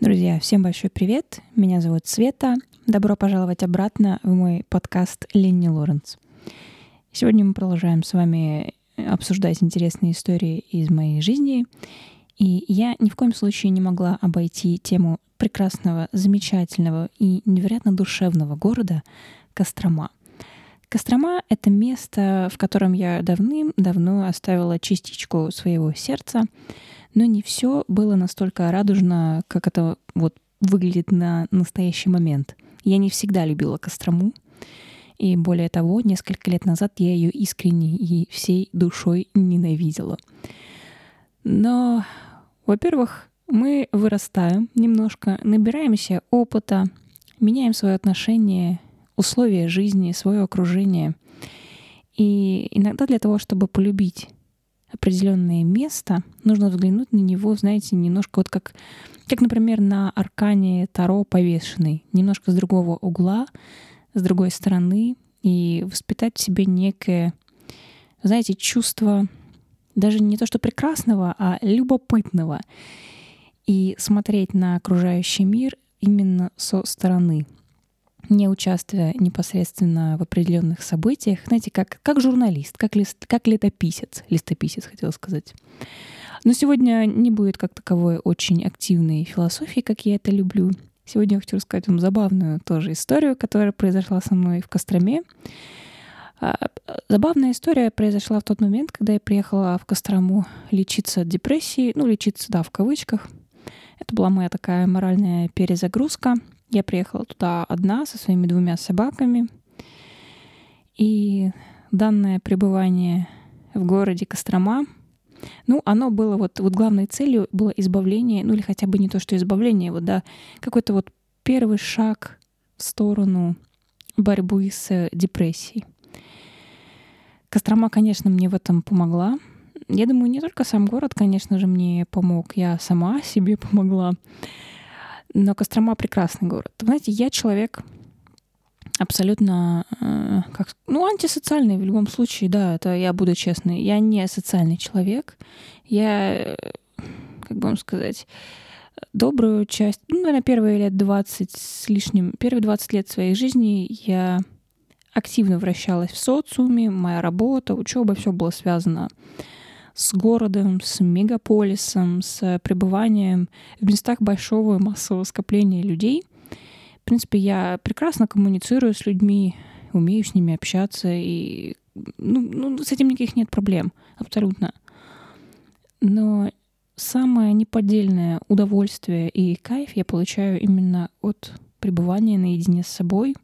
Друзья, всем большой привет. Меня зовут Света. Добро пожаловать обратно в мой подкаст Ленни Лоренс. Сегодня мы продолжаем с вами обсуждать интересные истории из моей жизни. И я ни в коем случае не могла обойти тему прекрасного, замечательного и невероятно душевного города Кострома. Кострома — это место, в котором я давным-давно оставила частичку своего сердца — но не все было настолько радужно, как это вот выглядит на настоящий момент. Я не всегда любила Кострому, и более того, несколько лет назад я ее искренне и всей душой ненавидела. Но, во-первых, мы вырастаем немножко, набираемся опыта, меняем свое отношение, условия жизни, свое окружение. И иногда для того, чтобы полюбить определенное место, нужно взглянуть на него, знаете, немножко вот как, как например, на аркане Таро повешенный, немножко с другого угла, с другой стороны, и воспитать в себе некое, знаете, чувство даже не то что прекрасного, а любопытного, и смотреть на окружающий мир именно со стороны — не участвуя непосредственно в определенных событиях, знаете, как, как журналист, как, лист, как летописец, листописец, хотела сказать. Но сегодня не будет как таковой очень активной философии, как я это люблю. Сегодня я хочу рассказать вам забавную тоже историю, которая произошла со мной в Костроме. А, забавная история произошла в тот момент, когда я приехала в Кострому лечиться от депрессии, ну, лечиться, да, в кавычках. Это была моя такая моральная перезагрузка — я приехала туда одна со своими двумя собаками. И данное пребывание в городе Кострома, ну, оно было вот, вот главной целью было избавление, ну или хотя бы не то, что избавление, вот, да, какой-то вот первый шаг в сторону борьбы с депрессией. Кострома, конечно, мне в этом помогла. Я думаю, не только сам город, конечно же, мне помог, я сама себе помогла. Но Кострома прекрасный город. Знаете, я человек абсолютно, э, как, ну, антисоциальный в любом случае, да, это я буду честной. Я не социальный человек. Я, как бы вам сказать, добрую часть, ну, наверное, первые лет 20 с лишним, первые 20 лет своей жизни я активно вращалась в социуме, моя работа, учеба, все было связано с городом, с мегаполисом, с пребыванием в местах большого массового скопления людей. В принципе, я прекрасно коммуницирую с людьми, умею с ними общаться, и ну, ну, с этим никаких нет проблем, абсолютно. Но самое неподдельное удовольствие и кайф я получаю именно от пребывания наедине с собой.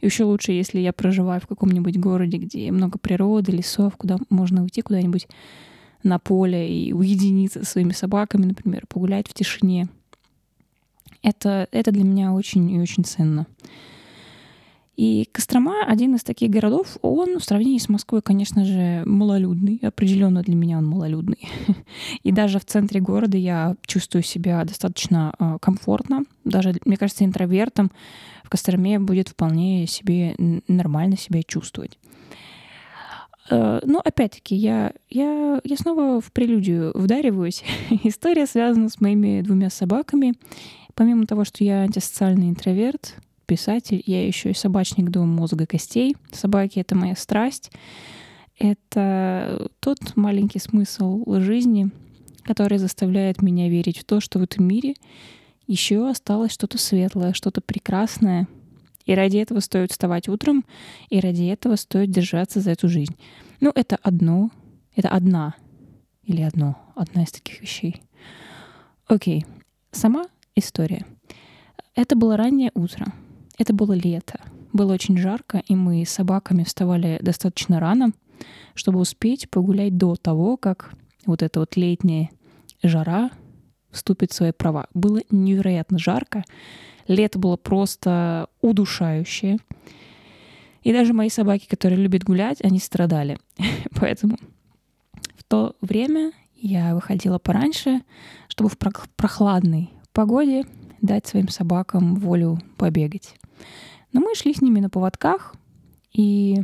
И еще лучше, если я проживаю в каком-нибудь городе, где много природы, лесов, куда можно уйти куда-нибудь на поле и уединиться со своими собаками, например, погулять в тишине. Это, это для меня очень и очень ценно. И Кострома — один из таких городов, он в сравнении с Москвой, конечно же, малолюдный. Определенно для меня он малолюдный. И даже в центре города я чувствую себя достаточно э, комфортно. Даже, мне кажется, интровертом в Костроме будет вполне себе нормально себя чувствовать. Э, ну, опять-таки, я, я, я снова в прелюдию вдариваюсь. История связана с моими двумя собаками. Помимо того, что я антисоциальный интроверт, писатель, я еще и собачник до мозга костей. Собаки — это моя страсть. Это тот маленький смысл жизни, который заставляет меня верить в то, что в этом мире еще осталось что-то светлое, что-то прекрасное, и ради этого стоит вставать утром, и ради этого стоит держаться за эту жизнь. Ну, это одно, это одна или одно, одна из таких вещей. Окей, сама история. Это было раннее утро, это было лето, было очень жарко, и мы с собаками вставали достаточно рано, чтобы успеть погулять до того, как вот эта вот летняя жара вступит в свои права. Было невероятно жарко, Лето было просто удушающее. И даже мои собаки, которые любят гулять, они страдали. Поэтому в то время я выходила пораньше, чтобы в прохладной погоде дать своим собакам волю побегать. Но мы шли с ними на поводках и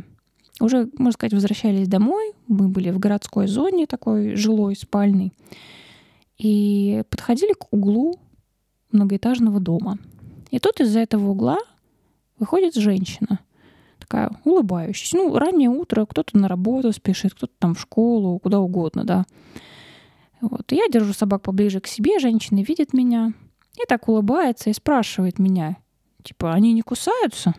уже, можно сказать, возвращались домой. Мы были в городской зоне, такой жилой, спальной. И подходили к углу многоэтажного дома. И тут из-за этого угла выходит женщина, такая улыбающаяся. Ну, раннее утро, кто-то на работу спешит, кто-то там в школу, куда угодно, да. Вот. я держу собак поближе к себе, женщина видит меня и так улыбается и спрашивает меня, типа, они не кусаются?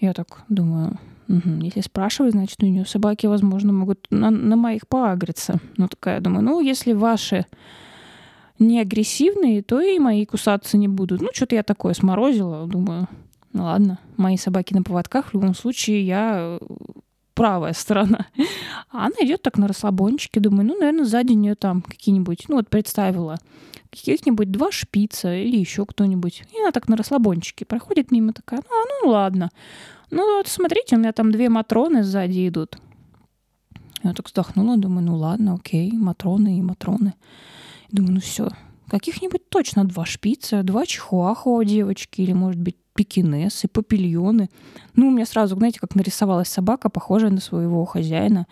Я так думаю, угу. если спрашивает, значит, у нее собаки, возможно, могут на, на моих поагриться. Ну, такая, думаю, ну, если ваши не агрессивные, то и мои кусаться не будут. Ну, что-то я такое сморозила, думаю, ну ладно, мои собаки на поводках, в любом случае я правая сторона. А она идет так на расслабончике, думаю, ну, наверное, сзади нее там какие-нибудь, ну, вот представила, каких-нибудь два шпица или еще кто-нибудь. И она так на расслабончике проходит мимо, такая, а, ну, ладно. Ну, вот смотрите, у меня там две Матроны сзади идут. Я так вздохнула, думаю, ну ладно, окей, Матроны и Матроны. Думаю, ну все, каких-нибудь точно два шпица, два чихуахуа девочки, или, может быть, пекинесы, папильоны. Ну, у меня сразу, знаете, как нарисовалась собака, похожая на своего хозяина.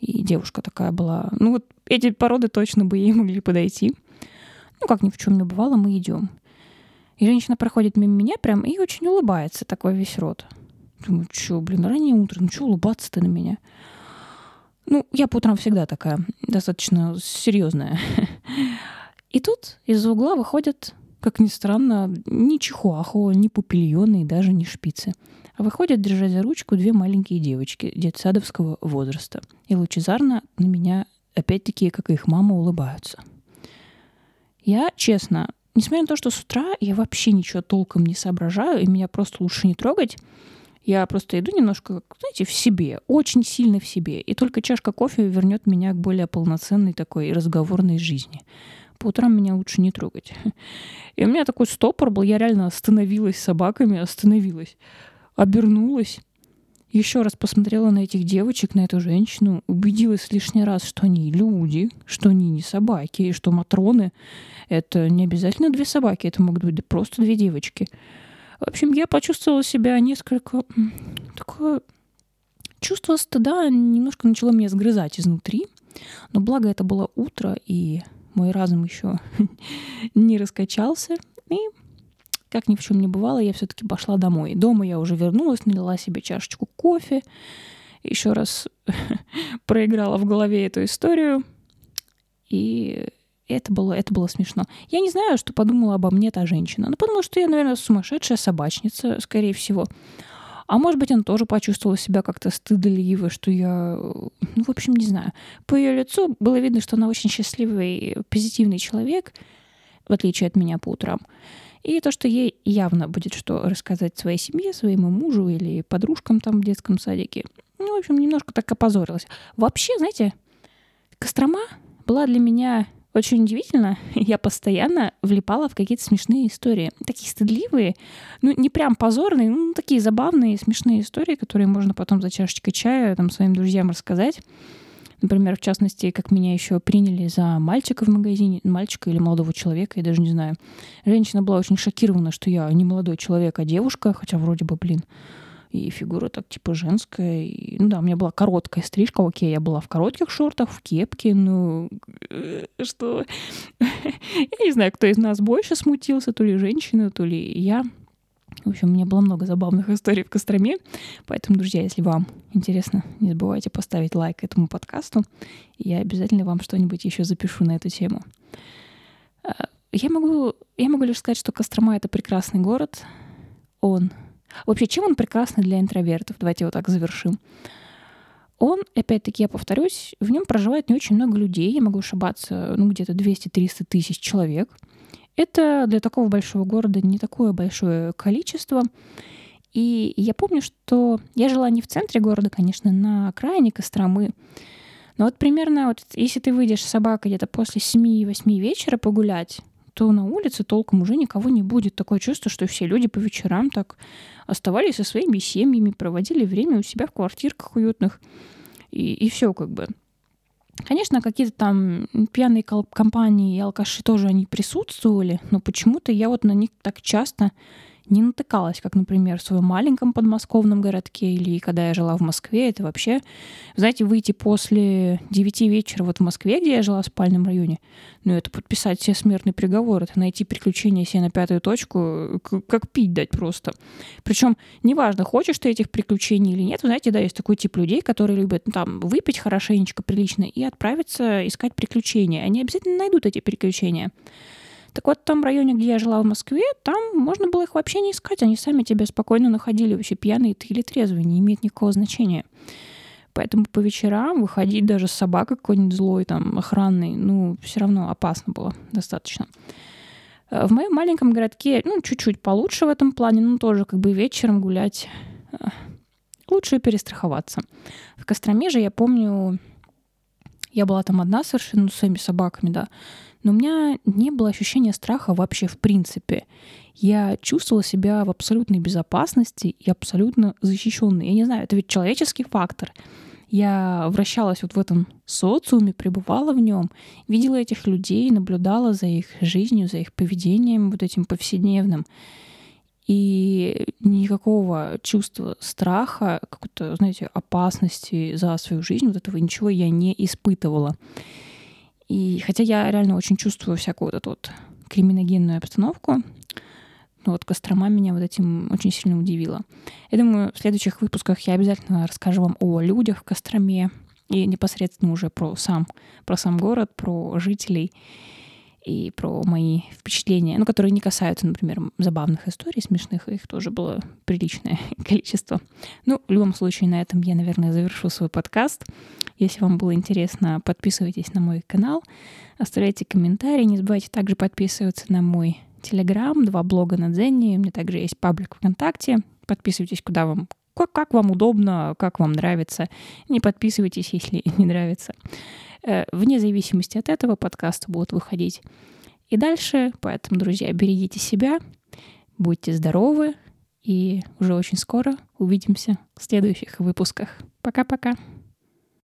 И девушка такая была. Ну, вот эти породы точно бы ей могли подойти. Ну, как ни в чем не бывало, мы идем. И женщина проходит мимо меня прям и очень улыбается, такой весь рот. Думаю, что, блин, раннее утро, ну что улыбаться-то на меня? Ну, я по утрам всегда такая, достаточно серьезная. И тут из угла выходят как ни странно, ни чихуахуа, ни пупильоны и даже не шпицы. А выходят, держа за ручку, две маленькие девочки детсадовского возраста. И лучезарно на меня, опять-таки, как и их мама, улыбаются. Я, честно, несмотря на то, что с утра я вообще ничего толком не соображаю, и меня просто лучше не трогать, я просто иду немножко, знаете, в себе, очень сильно в себе. И только чашка кофе вернет меня к более полноценной такой разговорной жизни по утрам меня лучше не трогать. И у меня такой стопор был, я реально остановилась с собаками, остановилась, обернулась, еще раз посмотрела на этих девочек, на эту женщину, убедилась лишний раз, что они люди, что они не собаки, и что матроны — это не обязательно две собаки, это могут быть просто две девочки. В общем, я почувствовала себя несколько... Такое чувство стыда немножко начало меня сгрызать изнутри. Но благо это было утро, и мой разум еще не раскачался. И как ни в чем не бывало, я все-таки пошла домой. Дома я уже вернулась, налила себе чашечку кофе, еще раз проиграла в голове эту историю. И это было, это было смешно. Я не знаю, что подумала обо мне та женщина. Ну, потому что я, наверное, сумасшедшая собачница, скорее всего. А может быть, она тоже почувствовала себя как-то стыдливо, что я... Ну, в общем, не знаю. По ее лицу было видно, что она очень счастливый, позитивный человек, в отличие от меня по утрам. И то, что ей явно будет что рассказать своей семье, своему мужу или подружкам там в детском садике. Ну, в общем, немножко так опозорилась. Вообще, знаете, Кострома была для меня очень удивительно, я постоянно влипала в какие-то смешные истории. Такие стыдливые, ну, не прям позорные, ну, такие забавные, смешные истории, которые можно потом за чашечкой чая там своим друзьям рассказать. Например, в частности, как меня еще приняли за мальчика в магазине, мальчика или молодого человека, я даже не знаю. Женщина была очень шокирована, что я не молодой человек, а девушка, хотя вроде бы, блин, и фигура так типа женская. И, ну да, у меня была короткая стрижка, окей, я была в коротких шортах, в кепке, ну э, что... я не знаю, кто из нас больше смутился, то ли женщина, то ли я. В общем, у меня было много забавных историй в Костроме. Поэтому, друзья, если вам интересно, не забывайте поставить лайк этому подкасту. Я обязательно вам что-нибудь еще запишу на эту тему. А, я могу, я могу лишь сказать, что Кострома — это прекрасный город. Он Вообще, чем он прекрасный для интровертов? Давайте вот так завершим. Он, опять-таки, я повторюсь, в нем проживает не очень много людей, я могу ошибаться, ну, где-то 200-300 тысяч человек. Это для такого большого города не такое большое количество. И я помню, что я жила не в центре города, конечно, на окраине Костромы. Но вот примерно, вот, если ты выйдешь с собакой где-то после 7-8 вечера погулять, то на улице толком уже никого не будет. Такое чувство, что все люди по вечерам так оставались со своими семьями, проводили время у себя в квартирках уютных. И, и все как бы. Конечно, какие-то там пьяные компании и алкаши тоже они присутствовали, но почему-то я вот на них так часто не натыкалась, как, например, в своем маленьком подмосковном городке или когда я жила в Москве. Это вообще, знаете, выйти после 9 вечера вот в Москве, где я жила в спальном районе, ну, это подписать все смертный приговор, это найти приключения себе на пятую точку, как пить дать просто. Причем неважно, хочешь ты этих приключений или нет. Вы знаете, да, есть такой тип людей, которые любят ну, там выпить хорошенечко, прилично и отправиться искать приключения. Они обязательно найдут эти приключения. Так вот, в том районе, где я жила в Москве, там можно было их вообще не искать. Они сами тебя спокойно находили, вообще пьяные ты или трезвый, не имеет никакого значения. Поэтому по вечерам выходить даже с собакой какой-нибудь злой, там, охранной, ну, все равно опасно было достаточно. Э, в моем маленьком городке, ну, чуть-чуть получше в этом плане, но тоже как бы вечером гулять э, лучше перестраховаться. В Костроме же, я помню, я была там одна совершенно, ну, с своими собаками, да, но у меня не было ощущения страха вообще в принципе. Я чувствовала себя в абсолютной безопасности и абсолютно защищенной. Я не знаю, это ведь человеческий фактор. Я вращалась вот в этом социуме, пребывала в нем, видела этих людей, наблюдала за их жизнью, за их поведением вот этим повседневным. И никакого чувства страха, какой-то, знаете, опасности за свою жизнь, вот этого ничего я не испытывала. И хотя я реально очень чувствую всякую вот эту вот криминогенную обстановку, но вот Кострома меня вот этим очень сильно удивила. Я думаю, в следующих выпусках я обязательно расскажу вам о людях в Костроме и непосредственно уже про сам, про сам город, про жителей и про мои впечатления, ну, которые не касаются, например, забавных историй, смешных, их тоже было приличное количество. Ну, в любом случае, на этом я, наверное, завершу свой подкаст. Если вам было интересно, подписывайтесь на мой канал, оставляйте комментарии, не забывайте также подписываться на мой Телеграм, два блога на Дзене, у меня также есть паблик ВКонтакте. Подписывайтесь, куда вам как, как вам удобно, как вам нравится. Не подписывайтесь, если не нравится. Э, вне зависимости от этого подкасты будут выходить и дальше. Поэтому, друзья, берегите себя, будьте здоровы, и уже очень скоро увидимся в следующих выпусках. Пока-пока.